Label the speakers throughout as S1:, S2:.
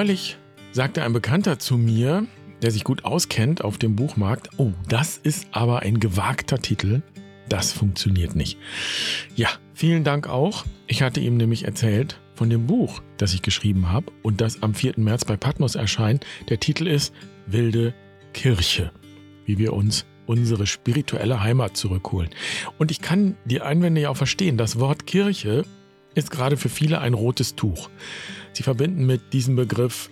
S1: neulich sagte ein Bekannter zu mir, der sich gut auskennt auf dem Buchmarkt, oh, das ist aber ein gewagter Titel. Das funktioniert nicht. Ja, vielen Dank auch. Ich hatte ihm nämlich erzählt von dem Buch, das ich geschrieben habe und das am 4. März bei Patmos erscheint. Der Titel ist Wilde Kirche, wie wir uns unsere spirituelle Heimat zurückholen. Und ich kann die Einwände ja auch verstehen. Das Wort Kirche ist gerade für viele ein rotes Tuch. Sie verbinden mit diesem Begriff,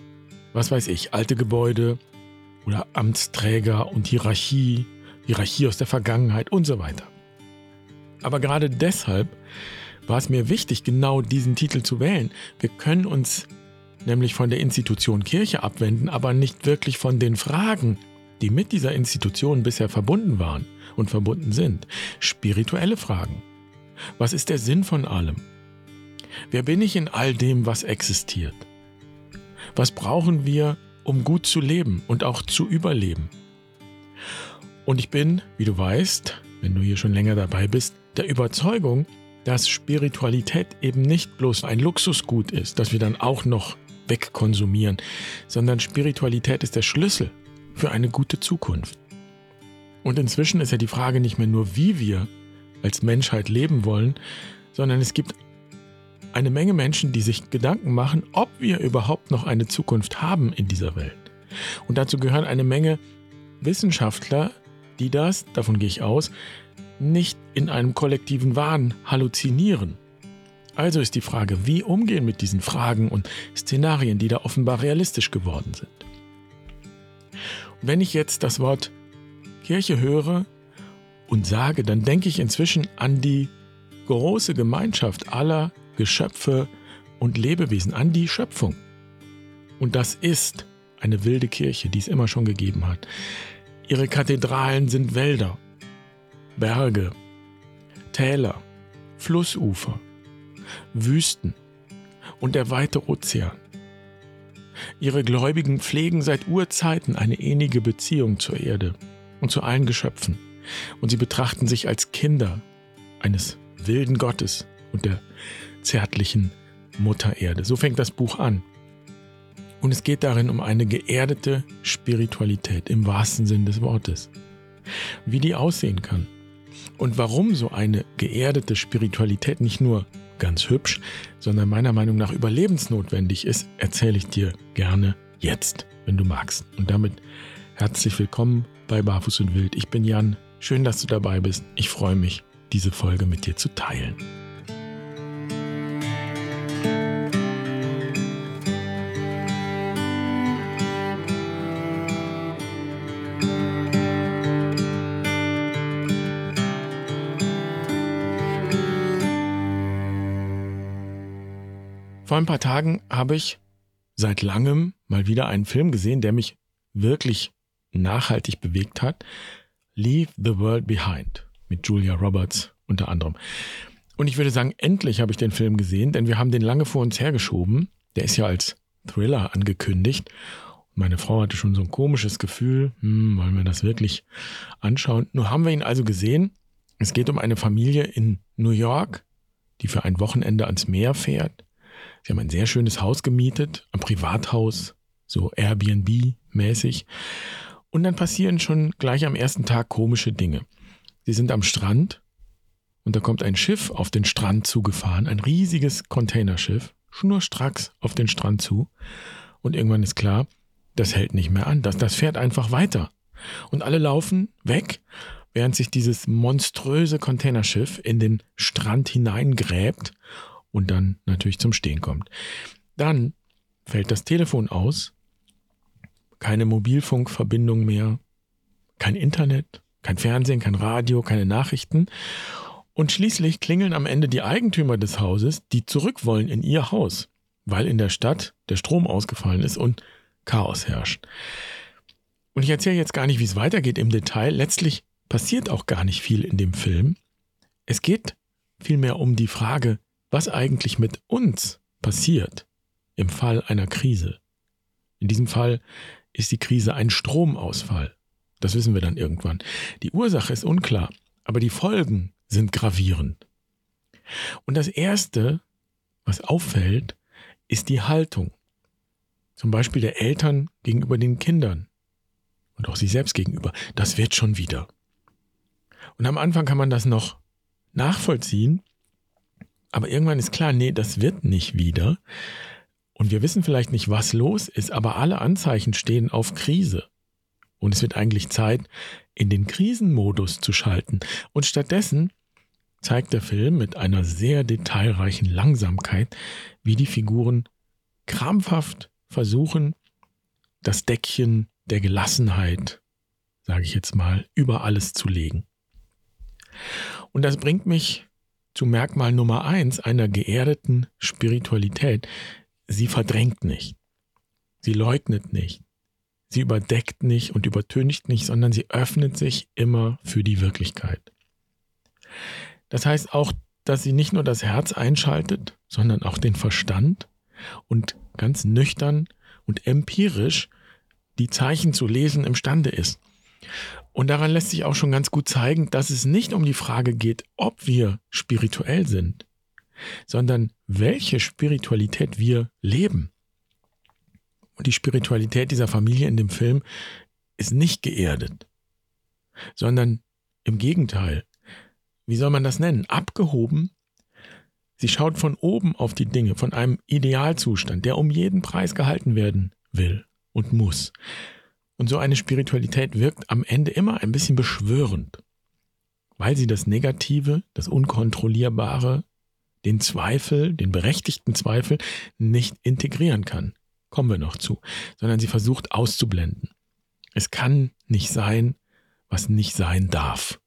S1: was weiß ich, alte Gebäude oder Amtsträger und Hierarchie, Hierarchie aus der Vergangenheit und so weiter. Aber gerade deshalb war es mir wichtig, genau diesen Titel zu wählen. Wir können uns nämlich von der Institution Kirche abwenden, aber nicht wirklich von den Fragen, die mit dieser Institution bisher verbunden waren und verbunden sind. Spirituelle Fragen. Was ist der Sinn von allem? Wer bin ich in all dem, was existiert? Was brauchen wir, um gut zu leben und auch zu überleben? Und ich bin, wie du weißt, wenn du hier schon länger dabei bist, der Überzeugung, dass Spiritualität eben nicht bloß ein Luxusgut ist, das wir dann auch noch wegkonsumieren, sondern Spiritualität ist der Schlüssel für eine gute Zukunft. Und inzwischen ist ja die Frage nicht mehr nur, wie wir als Menschheit leben wollen, sondern es gibt eine Menge Menschen, die sich Gedanken machen, ob wir überhaupt noch eine Zukunft haben in dieser Welt. Und dazu gehören eine Menge Wissenschaftler, die das, davon gehe ich aus, nicht in einem kollektiven Wahn halluzinieren. Also ist die Frage, wie umgehen mit diesen Fragen und Szenarien, die da offenbar realistisch geworden sind. Und wenn ich jetzt das Wort Kirche höre und sage, dann denke ich inzwischen an die große Gemeinschaft aller Geschöpfe und Lebewesen, an die Schöpfung. Und das ist eine wilde Kirche, die es immer schon gegeben hat. Ihre Kathedralen sind Wälder Berge, Täler, Flussufer, Wüsten und der weite Ozean. Ihre Gläubigen pflegen seit Urzeiten eine innige Beziehung zur Erde und zu allen Geschöpfen, und sie betrachten sich als Kinder eines wilden Gottes und der zärtlichen Mutter Erde. So fängt das Buch an. Und es geht darin um eine geerdete Spiritualität im wahrsten Sinn des Wortes. Wie die aussehen kann und warum so eine geerdete Spiritualität nicht nur ganz hübsch, sondern meiner Meinung nach überlebensnotwendig ist, erzähle ich dir gerne jetzt, wenn du magst. Und damit herzlich willkommen bei Barfuß und Wild. Ich bin Jan. Schön, dass du dabei bist. Ich freue mich, diese Folge mit dir zu teilen. Vor ein paar Tagen habe ich seit langem mal wieder einen Film gesehen, der mich wirklich nachhaltig bewegt hat. Leave the World Behind mit Julia Roberts unter anderem. Und ich würde sagen, endlich habe ich den Film gesehen, denn wir haben den lange vor uns hergeschoben. Der ist ja als Thriller angekündigt. Meine Frau hatte schon so ein komisches Gefühl, hm, wollen wir das wirklich anschauen? Nur haben wir ihn also gesehen. Es geht um eine Familie in New York, die für ein Wochenende ans Meer fährt. Sie haben ein sehr schönes Haus gemietet, ein Privathaus, so Airbnb-mäßig. Und dann passieren schon gleich am ersten Tag komische Dinge. Sie sind am Strand und da kommt ein Schiff auf den Strand zugefahren, ein riesiges Containerschiff, schnurstracks auf den Strand zu. Und irgendwann ist klar, das hält nicht mehr an, das, das fährt einfach weiter. Und alle laufen weg, während sich dieses monströse Containerschiff in den Strand hineingräbt und dann natürlich zum Stehen kommt. Dann fällt das Telefon aus, keine Mobilfunkverbindung mehr, kein Internet, kein Fernsehen, kein Radio, keine Nachrichten. Und schließlich klingeln am Ende die Eigentümer des Hauses, die zurück wollen in ihr Haus, weil in der Stadt der Strom ausgefallen ist und Chaos herrscht. Und ich erzähle jetzt gar nicht, wie es weitergeht im Detail. Letztlich passiert auch gar nicht viel in dem Film. Es geht vielmehr um die Frage, was eigentlich mit uns passiert im Fall einer Krise. In diesem Fall ist die Krise ein Stromausfall. Das wissen wir dann irgendwann. Die Ursache ist unklar, aber die Folgen sind gravierend. Und das Erste, was auffällt, ist die Haltung. Zum Beispiel der Eltern gegenüber den Kindern und auch sich selbst gegenüber. Das wird schon wieder. Und am Anfang kann man das noch nachvollziehen, aber irgendwann ist klar, nee, das wird nicht wieder. Und wir wissen vielleicht nicht, was los ist, aber alle Anzeichen stehen auf Krise. Und es wird eigentlich Zeit, in den Krisenmodus zu schalten. Und stattdessen zeigt der Film mit einer sehr detailreichen Langsamkeit, wie die Figuren krampfhaft versuchen, das Deckchen der Gelassenheit, sage ich jetzt mal, über alles zu legen. Und das bringt mich zu Merkmal Nummer eins einer geerdeten Spiritualität. Sie verdrängt nicht. Sie leugnet nicht. Sie überdeckt nicht und übertönigt nicht, sondern sie öffnet sich immer für die Wirklichkeit. Das heißt auch, dass sie nicht nur das Herz einschaltet, sondern auch den Verstand und ganz nüchtern und empirisch die Zeichen zu lesen imstande ist. Und daran lässt sich auch schon ganz gut zeigen, dass es nicht um die Frage geht, ob wir spirituell sind, sondern welche Spiritualität wir leben. Und die Spiritualität dieser Familie in dem Film ist nicht geerdet, sondern im Gegenteil. Wie soll man das nennen? Abgehoben. Sie schaut von oben auf die Dinge, von einem Idealzustand, der um jeden Preis gehalten werden will und muss. Und so eine Spiritualität wirkt am Ende immer ein bisschen beschwörend, weil sie das Negative, das Unkontrollierbare, den Zweifel, den berechtigten Zweifel nicht integrieren kann. Kommen wir noch zu, sondern sie versucht auszublenden. Es kann nicht sein, was nicht sein darf.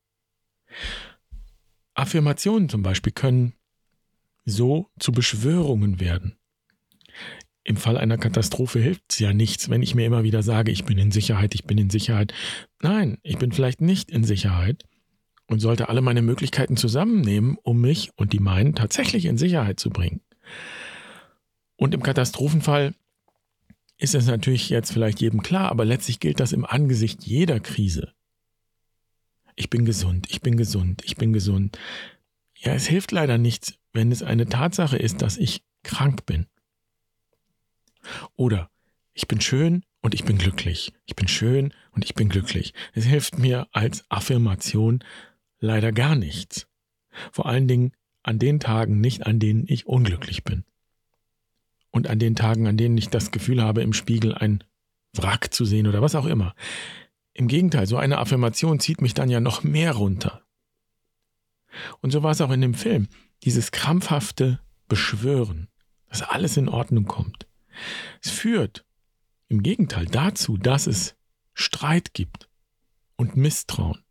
S1: Affirmationen zum Beispiel können so zu Beschwörungen werden. Im Fall einer Katastrophe hilft es ja nichts, wenn ich mir immer wieder sage, ich bin in Sicherheit, ich bin in Sicherheit. Nein, ich bin vielleicht nicht in Sicherheit und sollte alle meine Möglichkeiten zusammennehmen, um mich und die meinen tatsächlich in Sicherheit zu bringen. Und im Katastrophenfall ist es natürlich jetzt vielleicht jedem klar, aber letztlich gilt das im Angesicht jeder Krise. Ich bin gesund, ich bin gesund, ich bin gesund. Ja, es hilft leider nichts, wenn es eine Tatsache ist, dass ich krank bin. Oder ich bin schön und ich bin glücklich. Ich bin schön und ich bin glücklich. Es hilft mir als Affirmation leider gar nichts. Vor allen Dingen an den Tagen nicht, an denen ich unglücklich bin. Und an den Tagen, an denen ich das Gefühl habe, im Spiegel ein Wrack zu sehen oder was auch immer. Im Gegenteil, so eine Affirmation zieht mich dann ja noch mehr runter. Und so war es auch in dem Film. Dieses krampfhafte Beschwören, dass alles in Ordnung kommt. Es führt im Gegenteil dazu, dass es Streit gibt und Misstrauen.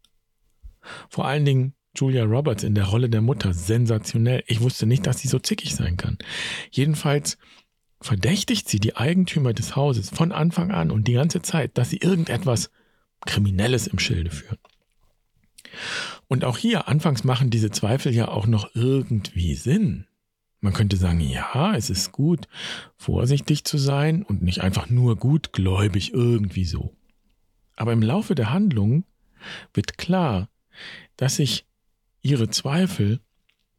S1: Vor allen Dingen Julia Roberts in der Rolle der Mutter, sensationell. Ich wusste nicht, dass sie so zickig sein kann. Jedenfalls verdächtigt sie die Eigentümer des Hauses von Anfang an und die ganze Zeit, dass sie irgendetwas Kriminelles im Schilde führen. Und auch hier, anfangs machen diese Zweifel ja auch noch irgendwie Sinn. Man könnte sagen, ja, es ist gut, vorsichtig zu sein und nicht einfach nur gutgläubig irgendwie so. Aber im Laufe der Handlung wird klar, dass sich ihre Zweifel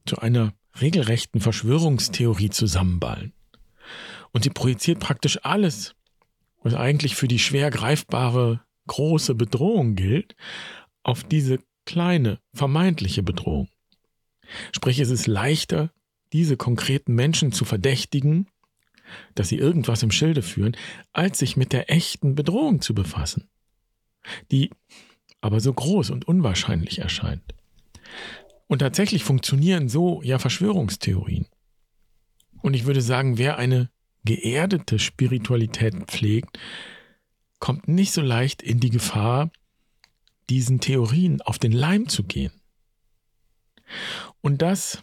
S1: zu einer regelrechten Verschwörungstheorie zusammenballen. Und sie projiziert praktisch alles, was eigentlich für die schwer greifbare große Bedrohung gilt, auf diese kleine vermeintliche Bedrohung. Sprich, es ist leichter, diese konkreten Menschen zu verdächtigen, dass sie irgendwas im Schilde führen, als sich mit der echten Bedrohung zu befassen, die aber so groß und unwahrscheinlich erscheint. Und tatsächlich funktionieren so ja Verschwörungstheorien. Und ich würde sagen, wer eine geerdete Spiritualität pflegt, kommt nicht so leicht in die Gefahr, diesen Theorien auf den Leim zu gehen. Und das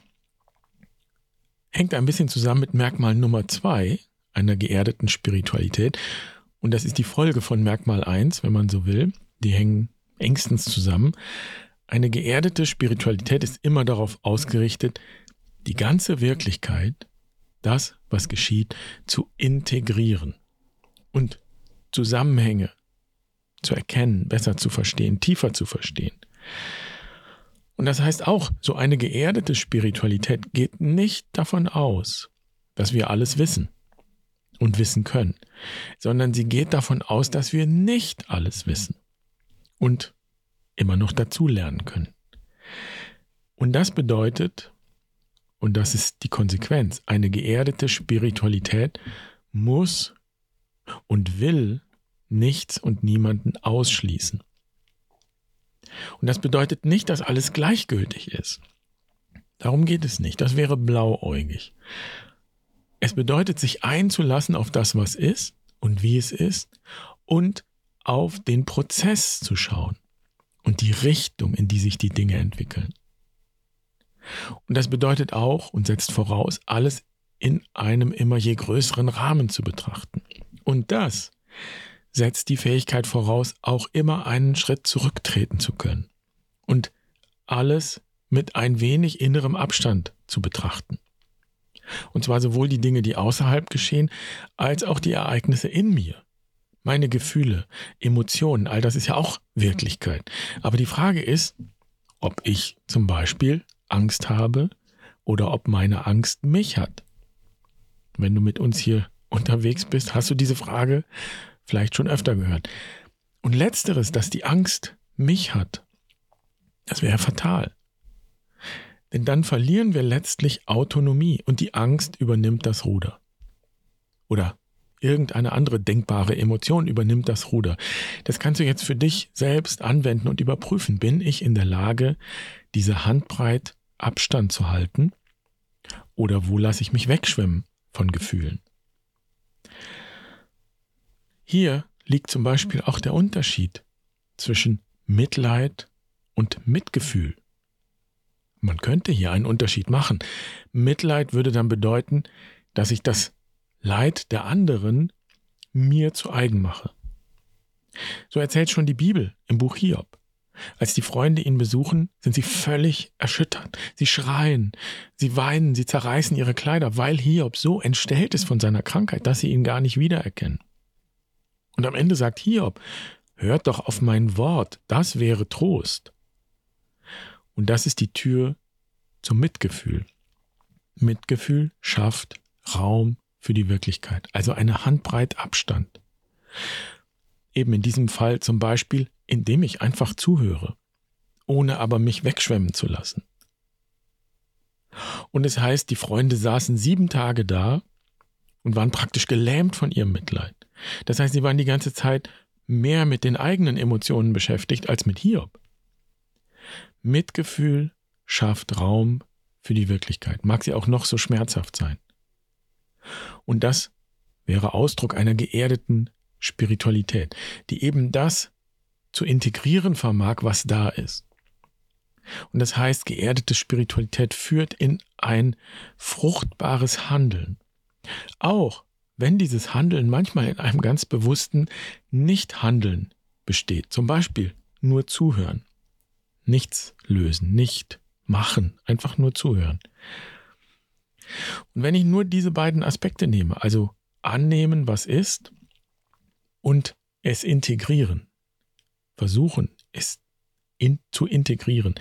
S1: hängt ein bisschen zusammen mit Merkmal Nummer zwei einer geerdeten Spiritualität. Und das ist die Folge von Merkmal 1, wenn man so will. Die hängen engstens zusammen. Eine geerdete Spiritualität ist immer darauf ausgerichtet, die ganze Wirklichkeit, das, was geschieht, zu integrieren und Zusammenhänge zu erkennen, besser zu verstehen, tiefer zu verstehen. Und das heißt auch, so eine geerdete Spiritualität geht nicht davon aus, dass wir alles wissen und wissen können, sondern sie geht davon aus, dass wir nicht alles wissen und immer noch dazu lernen können. Und das bedeutet, und das ist die Konsequenz, eine geerdete Spiritualität muss und will nichts und niemanden ausschließen. Und das bedeutet nicht, dass alles gleichgültig ist. Darum geht es nicht. Das wäre blauäugig. Es bedeutet, sich einzulassen auf das, was ist und wie es ist und auf den Prozess zu schauen und die Richtung, in die sich die Dinge entwickeln. Und das bedeutet auch und setzt voraus, alles in einem immer je größeren Rahmen zu betrachten. Und das setzt die Fähigkeit voraus, auch immer einen Schritt zurücktreten zu können und alles mit ein wenig innerem Abstand zu betrachten. Und zwar sowohl die Dinge, die außerhalb geschehen, als auch die Ereignisse in mir. Meine Gefühle, Emotionen, all das ist ja auch Wirklichkeit. Aber die Frage ist, ob ich zum Beispiel Angst habe oder ob meine Angst mich hat. Wenn du mit uns hier unterwegs bist, hast du diese Frage vielleicht schon öfter gehört. Und letzteres, dass die Angst mich hat, das wäre fatal. Denn dann verlieren wir letztlich Autonomie und die Angst übernimmt das Ruder. Oder irgendeine andere denkbare Emotion übernimmt das Ruder. Das kannst du jetzt für dich selbst anwenden und überprüfen. Bin ich in der Lage, diese Handbreit Abstand zu halten? Oder wo lasse ich mich wegschwimmen von Gefühlen? Hier liegt zum Beispiel auch der Unterschied zwischen Mitleid und Mitgefühl. Man könnte hier einen Unterschied machen. Mitleid würde dann bedeuten, dass ich das Leid der anderen mir zu eigen mache. So erzählt schon die Bibel im Buch Hiob. Als die Freunde ihn besuchen, sind sie völlig erschüttert. Sie schreien, sie weinen, sie zerreißen ihre Kleider, weil Hiob so entstellt ist von seiner Krankheit, dass sie ihn gar nicht wiedererkennen. Und am Ende sagt Hiob, hört doch auf mein Wort, das wäre Trost. Und das ist die Tür zum Mitgefühl. Mitgefühl schafft Raum für die Wirklichkeit, also eine Handbreit Abstand. Eben in diesem Fall zum Beispiel, indem ich einfach zuhöre, ohne aber mich wegschwemmen zu lassen. Und es heißt, die Freunde saßen sieben Tage da und waren praktisch gelähmt von ihrem Mitleid. Das heißt, sie waren die ganze Zeit mehr mit den eigenen Emotionen beschäftigt als mit Hiob. Mitgefühl schafft Raum für die Wirklichkeit, mag sie auch noch so schmerzhaft sein. Und das wäre Ausdruck einer geerdeten Spiritualität, die eben das zu integrieren vermag, was da ist. Und das heißt, geerdete Spiritualität führt in ein fruchtbares Handeln. Auch wenn dieses Handeln manchmal in einem ganz bewussten Nicht-Handeln besteht. Zum Beispiel nur zuhören nichts lösen, nicht machen, einfach nur zuhören. Und wenn ich nur diese beiden Aspekte nehme, also annehmen, was ist und es integrieren, versuchen, es in, zu integrieren,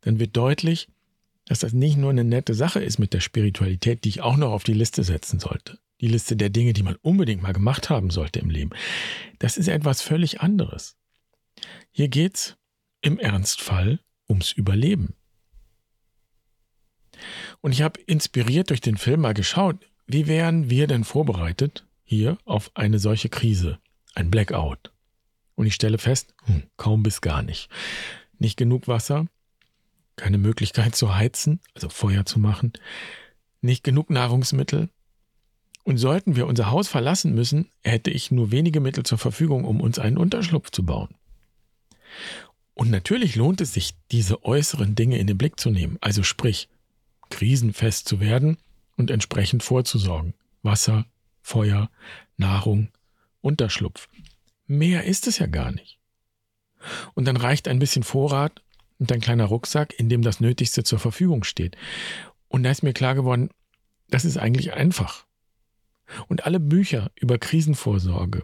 S1: dann wird deutlich, dass das nicht nur eine nette Sache ist mit der Spiritualität, die ich auch noch auf die Liste setzen sollte. Die Liste der Dinge, die man unbedingt mal gemacht haben sollte im Leben. Das ist etwas völlig anderes. Hier geht es im Ernstfall ums Überleben. Und ich habe inspiriert durch den Film mal geschaut, wie wären wir denn vorbereitet hier auf eine solche Krise, ein Blackout. Und ich stelle fest, hm, kaum bis gar nicht. Nicht genug Wasser, keine Möglichkeit zu heizen, also Feuer zu machen, nicht genug Nahrungsmittel. Und sollten wir unser Haus verlassen müssen, hätte ich nur wenige Mittel zur Verfügung, um uns einen Unterschlupf zu bauen. Und natürlich lohnt es sich, diese äußeren Dinge in den Blick zu nehmen, also sprich, krisenfest zu werden und entsprechend vorzusorgen. Wasser, Feuer, Nahrung, Unterschlupf. Mehr ist es ja gar nicht. Und dann reicht ein bisschen Vorrat und ein kleiner Rucksack, in dem das Nötigste zur Verfügung steht. Und da ist mir klar geworden, das ist eigentlich einfach. Und alle Bücher über Krisenvorsorge,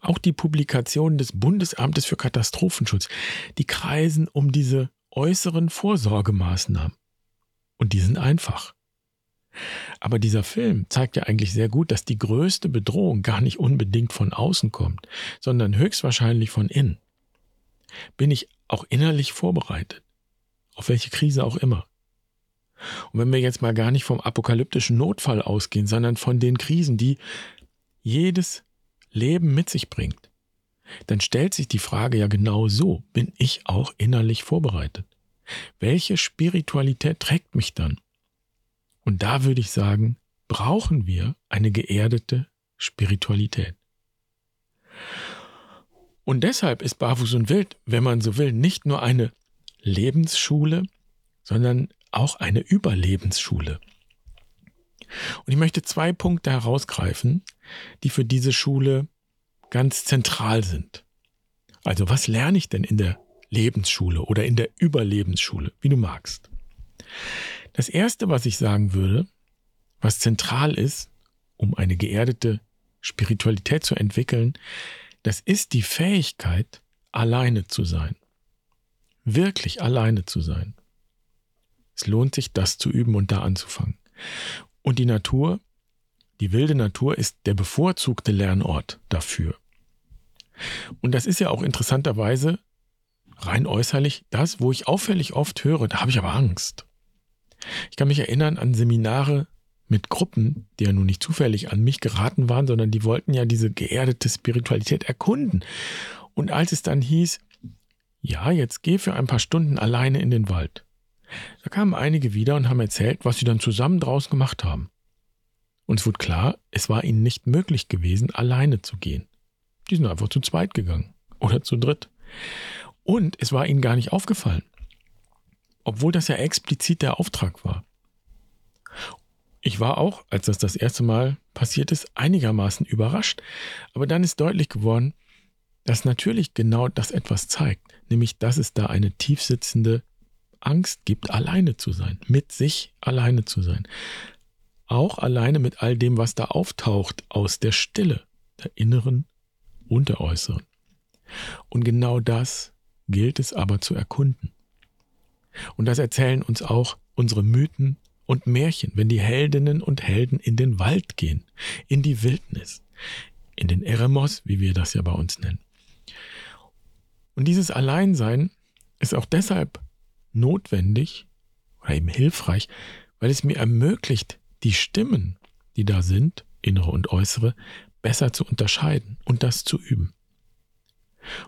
S1: auch die Publikationen des Bundesamtes für Katastrophenschutz, die kreisen um diese äußeren Vorsorgemaßnahmen. Und die sind einfach. Aber dieser Film zeigt ja eigentlich sehr gut, dass die größte Bedrohung gar nicht unbedingt von außen kommt, sondern höchstwahrscheinlich von innen. Bin ich auch innerlich vorbereitet? Auf welche Krise auch immer. Und wenn wir jetzt mal gar nicht vom apokalyptischen Notfall ausgehen, sondern von den Krisen, die jedes Leben mit sich bringt, dann stellt sich die Frage ja genau so, bin ich auch innerlich vorbereitet? Welche Spiritualität trägt mich dann? Und da würde ich sagen, brauchen wir eine geerdete Spiritualität. Und deshalb ist Barfuß und Wild, wenn man so will, nicht nur eine Lebensschule, sondern auch eine Überlebensschule. Und ich möchte zwei Punkte herausgreifen, die für diese Schule ganz zentral sind. Also was lerne ich denn in der Lebensschule oder in der Überlebensschule, wie du magst? Das Erste, was ich sagen würde, was zentral ist, um eine geerdete Spiritualität zu entwickeln, das ist die Fähigkeit, alleine zu sein. Wirklich alleine zu sein. Es lohnt sich, das zu üben und da anzufangen. Und die Natur, die wilde Natur ist der bevorzugte Lernort dafür. Und das ist ja auch interessanterweise rein äußerlich das, wo ich auffällig oft höre, da habe ich aber Angst. Ich kann mich erinnern an Seminare mit Gruppen, die ja nun nicht zufällig an mich geraten waren, sondern die wollten ja diese geerdete Spiritualität erkunden. Und als es dann hieß, ja, jetzt geh für ein paar Stunden alleine in den Wald. Da kamen einige wieder und haben erzählt, was sie dann zusammen draus gemacht haben. Und es wurde klar, es war ihnen nicht möglich gewesen, alleine zu gehen. Die sind einfach zu zweit gegangen oder zu dritt. Und es war ihnen gar nicht aufgefallen obwohl das ja explizit der Auftrag war. Ich war auch, als das das erste Mal passiert ist, einigermaßen überrascht, aber dann ist deutlich geworden, dass natürlich genau das etwas zeigt, nämlich dass es da eine tiefsitzende Angst gibt, alleine zu sein, mit sich alleine zu sein. Auch alleine mit all dem, was da auftaucht aus der Stille, der inneren und der äußeren. Und genau das gilt es aber zu erkunden. Und das erzählen uns auch unsere Mythen und Märchen, wenn die Heldinnen und Helden in den Wald gehen, in die Wildnis, in den Eremos, wie wir das ja bei uns nennen. Und dieses Alleinsein ist auch deshalb notwendig oder eben hilfreich, weil es mir ermöglicht, die Stimmen, die da sind, innere und äußere, besser zu unterscheiden und das zu üben.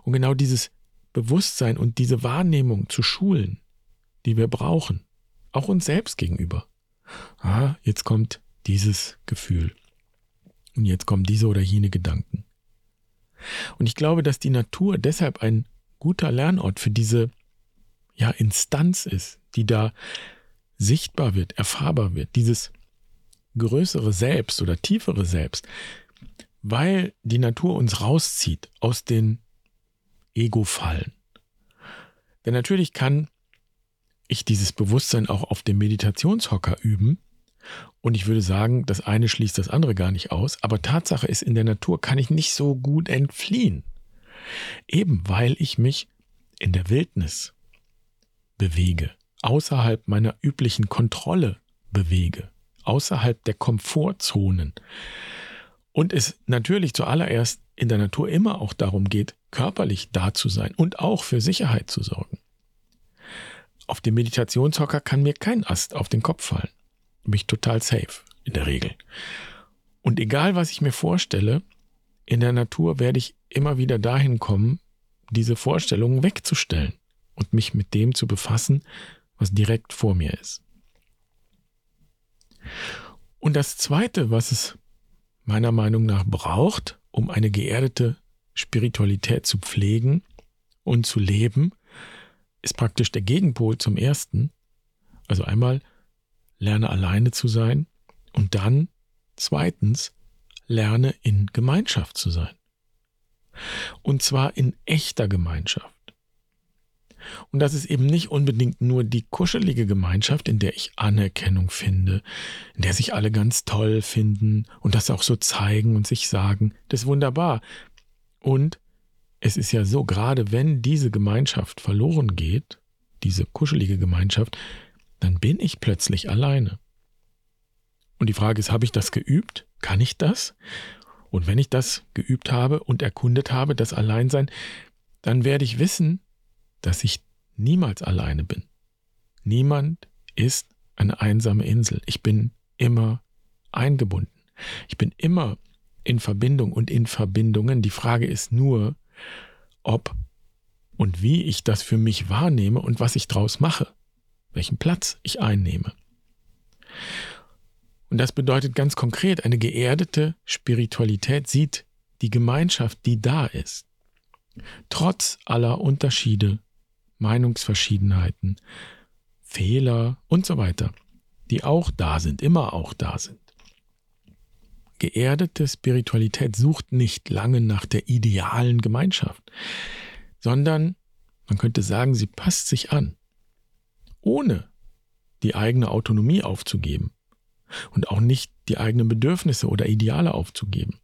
S1: Und genau dieses Bewusstsein und diese Wahrnehmung zu schulen, die wir brauchen, auch uns selbst gegenüber. Ah, jetzt kommt dieses Gefühl. Und jetzt kommen diese oder jene Gedanken. Und ich glaube, dass die Natur deshalb ein guter Lernort für diese ja, Instanz ist, die da sichtbar wird, erfahrbar wird, dieses größere Selbst oder tiefere Selbst, weil die Natur uns rauszieht aus den Ego-Fallen. Denn natürlich kann ich dieses Bewusstsein auch auf dem Meditationshocker üben. Und ich würde sagen, das eine schließt das andere gar nicht aus. Aber Tatsache ist, in der Natur kann ich nicht so gut entfliehen. Eben weil ich mich in der Wildnis bewege, außerhalb meiner üblichen Kontrolle bewege, außerhalb der Komfortzonen. Und es natürlich zuallererst in der Natur immer auch darum geht, körperlich da zu sein und auch für Sicherheit zu sorgen. Auf dem Meditationshocker kann mir kein Ast auf den Kopf fallen. Bin ich total safe, in der Regel. Und egal, was ich mir vorstelle, in der Natur werde ich immer wieder dahin kommen, diese Vorstellungen wegzustellen und mich mit dem zu befassen, was direkt vor mir ist. Und das Zweite, was es meiner Meinung nach braucht, um eine geerdete Spiritualität zu pflegen und zu leben, ist praktisch der Gegenpol zum ersten. Also einmal lerne alleine zu sein und dann zweitens lerne in Gemeinschaft zu sein. Und zwar in echter Gemeinschaft. Und das ist eben nicht unbedingt nur die kuschelige Gemeinschaft, in der ich Anerkennung finde, in der sich alle ganz toll finden und das auch so zeigen und sich sagen, das ist wunderbar. Und es ist ja so, gerade wenn diese Gemeinschaft verloren geht, diese kuschelige Gemeinschaft, dann bin ich plötzlich alleine. Und die Frage ist, habe ich das geübt? Kann ich das? Und wenn ich das geübt habe und erkundet habe, das Alleinsein, dann werde ich wissen, dass ich niemals alleine bin. Niemand ist eine einsame Insel. Ich bin immer eingebunden. Ich bin immer in Verbindung und in Verbindungen. Die Frage ist nur, ob und wie ich das für mich wahrnehme und was ich draus mache, welchen Platz ich einnehme. Und das bedeutet ganz konkret, eine geerdete Spiritualität sieht die Gemeinschaft, die da ist, trotz aller Unterschiede, Meinungsverschiedenheiten, Fehler und so weiter, die auch da sind, immer auch da sind. Geerdete Spiritualität sucht nicht lange nach der idealen Gemeinschaft, sondern man könnte sagen, sie passt sich an, ohne die eigene Autonomie aufzugeben und auch nicht die eigenen Bedürfnisse oder Ideale aufzugeben.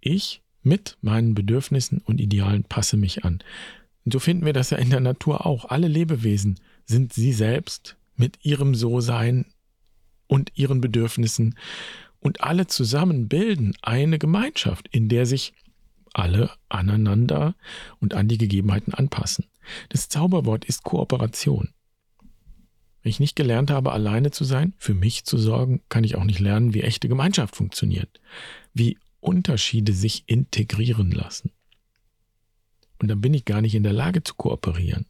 S1: Ich mit meinen Bedürfnissen und Idealen passe mich an. Und so finden wir das ja in der Natur auch. Alle Lebewesen sind sie selbst mit ihrem So-Sein und ihren Bedürfnissen und alle zusammen bilden eine Gemeinschaft, in der sich alle aneinander und an die Gegebenheiten anpassen. Das Zauberwort ist Kooperation. Wenn ich nicht gelernt habe, alleine zu sein, für mich zu sorgen, kann ich auch nicht lernen, wie echte Gemeinschaft funktioniert, wie Unterschiede sich integrieren lassen. Und dann bin ich gar nicht in der Lage zu kooperieren,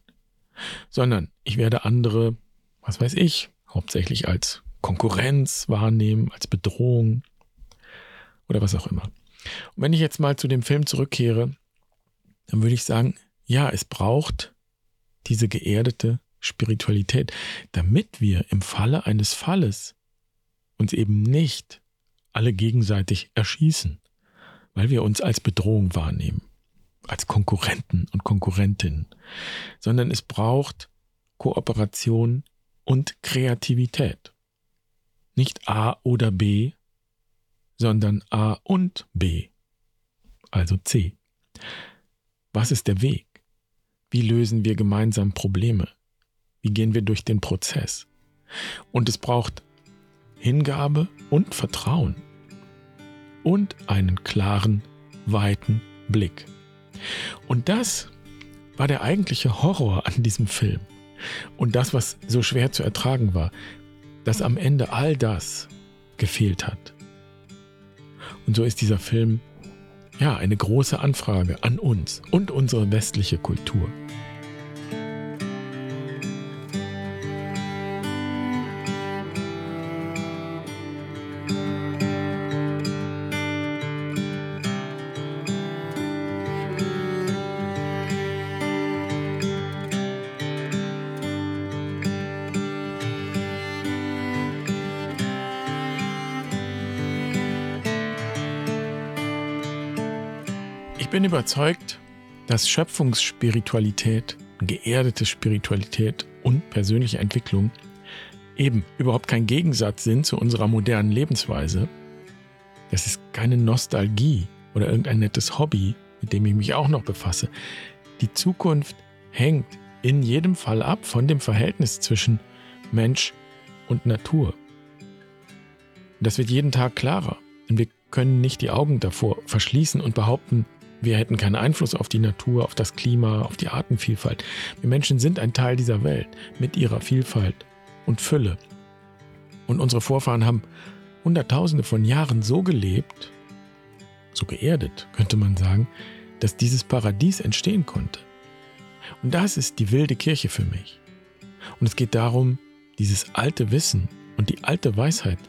S1: sondern ich werde andere, was weiß ich, hauptsächlich als Konkurrenz wahrnehmen, als Bedrohung oder was auch immer. Und wenn ich jetzt mal zu dem Film zurückkehre, dann würde ich sagen, ja, es braucht diese geerdete Spiritualität, damit wir im Falle eines Falles uns eben nicht alle gegenseitig erschießen, weil wir uns als Bedrohung wahrnehmen, als Konkurrenten und Konkurrentinnen, sondern es braucht Kooperation und Kreativität. Nicht A oder B, sondern A und B, also C. Was ist der Weg? Wie lösen wir gemeinsam Probleme? Wie gehen wir durch den Prozess? Und es braucht Hingabe und Vertrauen und einen klaren, weiten Blick. Und das war der eigentliche Horror an diesem Film. Und das, was so schwer zu ertragen war, dass am Ende all das gefehlt hat. Und so ist dieser Film ja eine große Anfrage an uns und unsere westliche Kultur. Ich bin überzeugt, dass Schöpfungsspiritualität, geerdete Spiritualität und persönliche Entwicklung eben überhaupt kein Gegensatz sind zu unserer modernen Lebensweise. Das ist keine Nostalgie oder irgendein nettes Hobby, mit dem ich mich auch noch befasse. Die Zukunft hängt in jedem Fall ab von dem Verhältnis zwischen Mensch und Natur. Das wird jeden Tag klarer. Und wir können nicht die Augen davor verschließen und behaupten, wir hätten keinen Einfluss auf die Natur, auf das Klima, auf die Artenvielfalt. Wir Menschen sind ein Teil dieser Welt mit ihrer Vielfalt und Fülle. Und unsere Vorfahren haben Hunderttausende von Jahren so gelebt, so geerdet, könnte man sagen, dass dieses Paradies entstehen konnte. Und das ist die wilde Kirche für mich. Und es geht darum, dieses alte Wissen und die alte Weisheit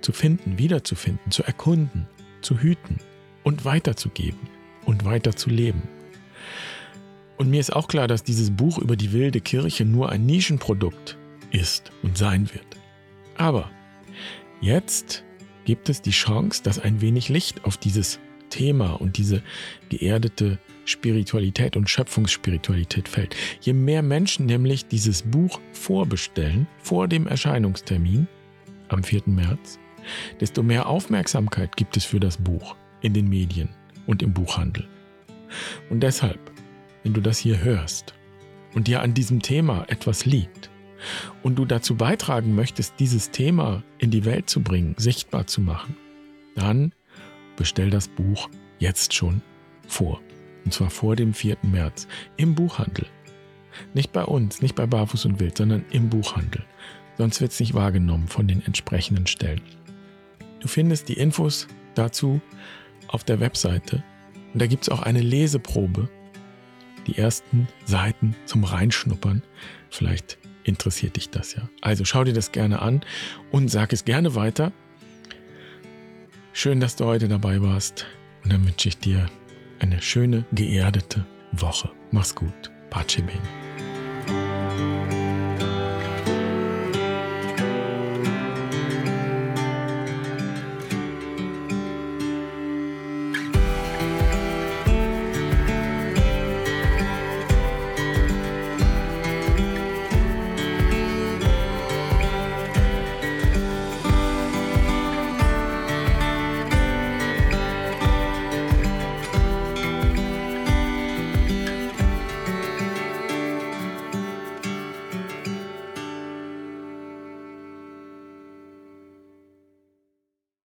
S1: zu finden, wiederzufinden, zu erkunden, zu hüten und weiterzugeben und weiter zu leben. Und mir ist auch klar, dass dieses Buch über die wilde Kirche nur ein Nischenprodukt ist und sein wird. Aber jetzt gibt es die Chance, dass ein wenig Licht auf dieses Thema und diese geerdete Spiritualität und Schöpfungsspiritualität fällt. Je mehr Menschen nämlich dieses Buch vorbestellen, vor dem Erscheinungstermin am 4. März, desto mehr Aufmerksamkeit gibt es für das Buch in den Medien und im Buchhandel. Und deshalb, wenn du das hier hörst und dir an diesem Thema etwas liegt und du dazu beitragen möchtest, dieses Thema in die Welt zu bringen, sichtbar zu machen, dann bestell das Buch jetzt schon vor. Und zwar vor dem 4. März im Buchhandel. Nicht bei uns, nicht bei Barfuß und Wild, sondern im Buchhandel. Sonst wird es nicht wahrgenommen von den entsprechenden Stellen. Du findest die Infos dazu auf der Webseite. Und da gibt es auch eine Leseprobe. Die ersten Seiten zum Reinschnuppern. Vielleicht interessiert dich das ja. Also schau dir das gerne an und sag es gerne weiter. Schön, dass du heute dabei warst. Und dann wünsche ich dir eine schöne, geerdete Woche. Mach's gut. Pace bene.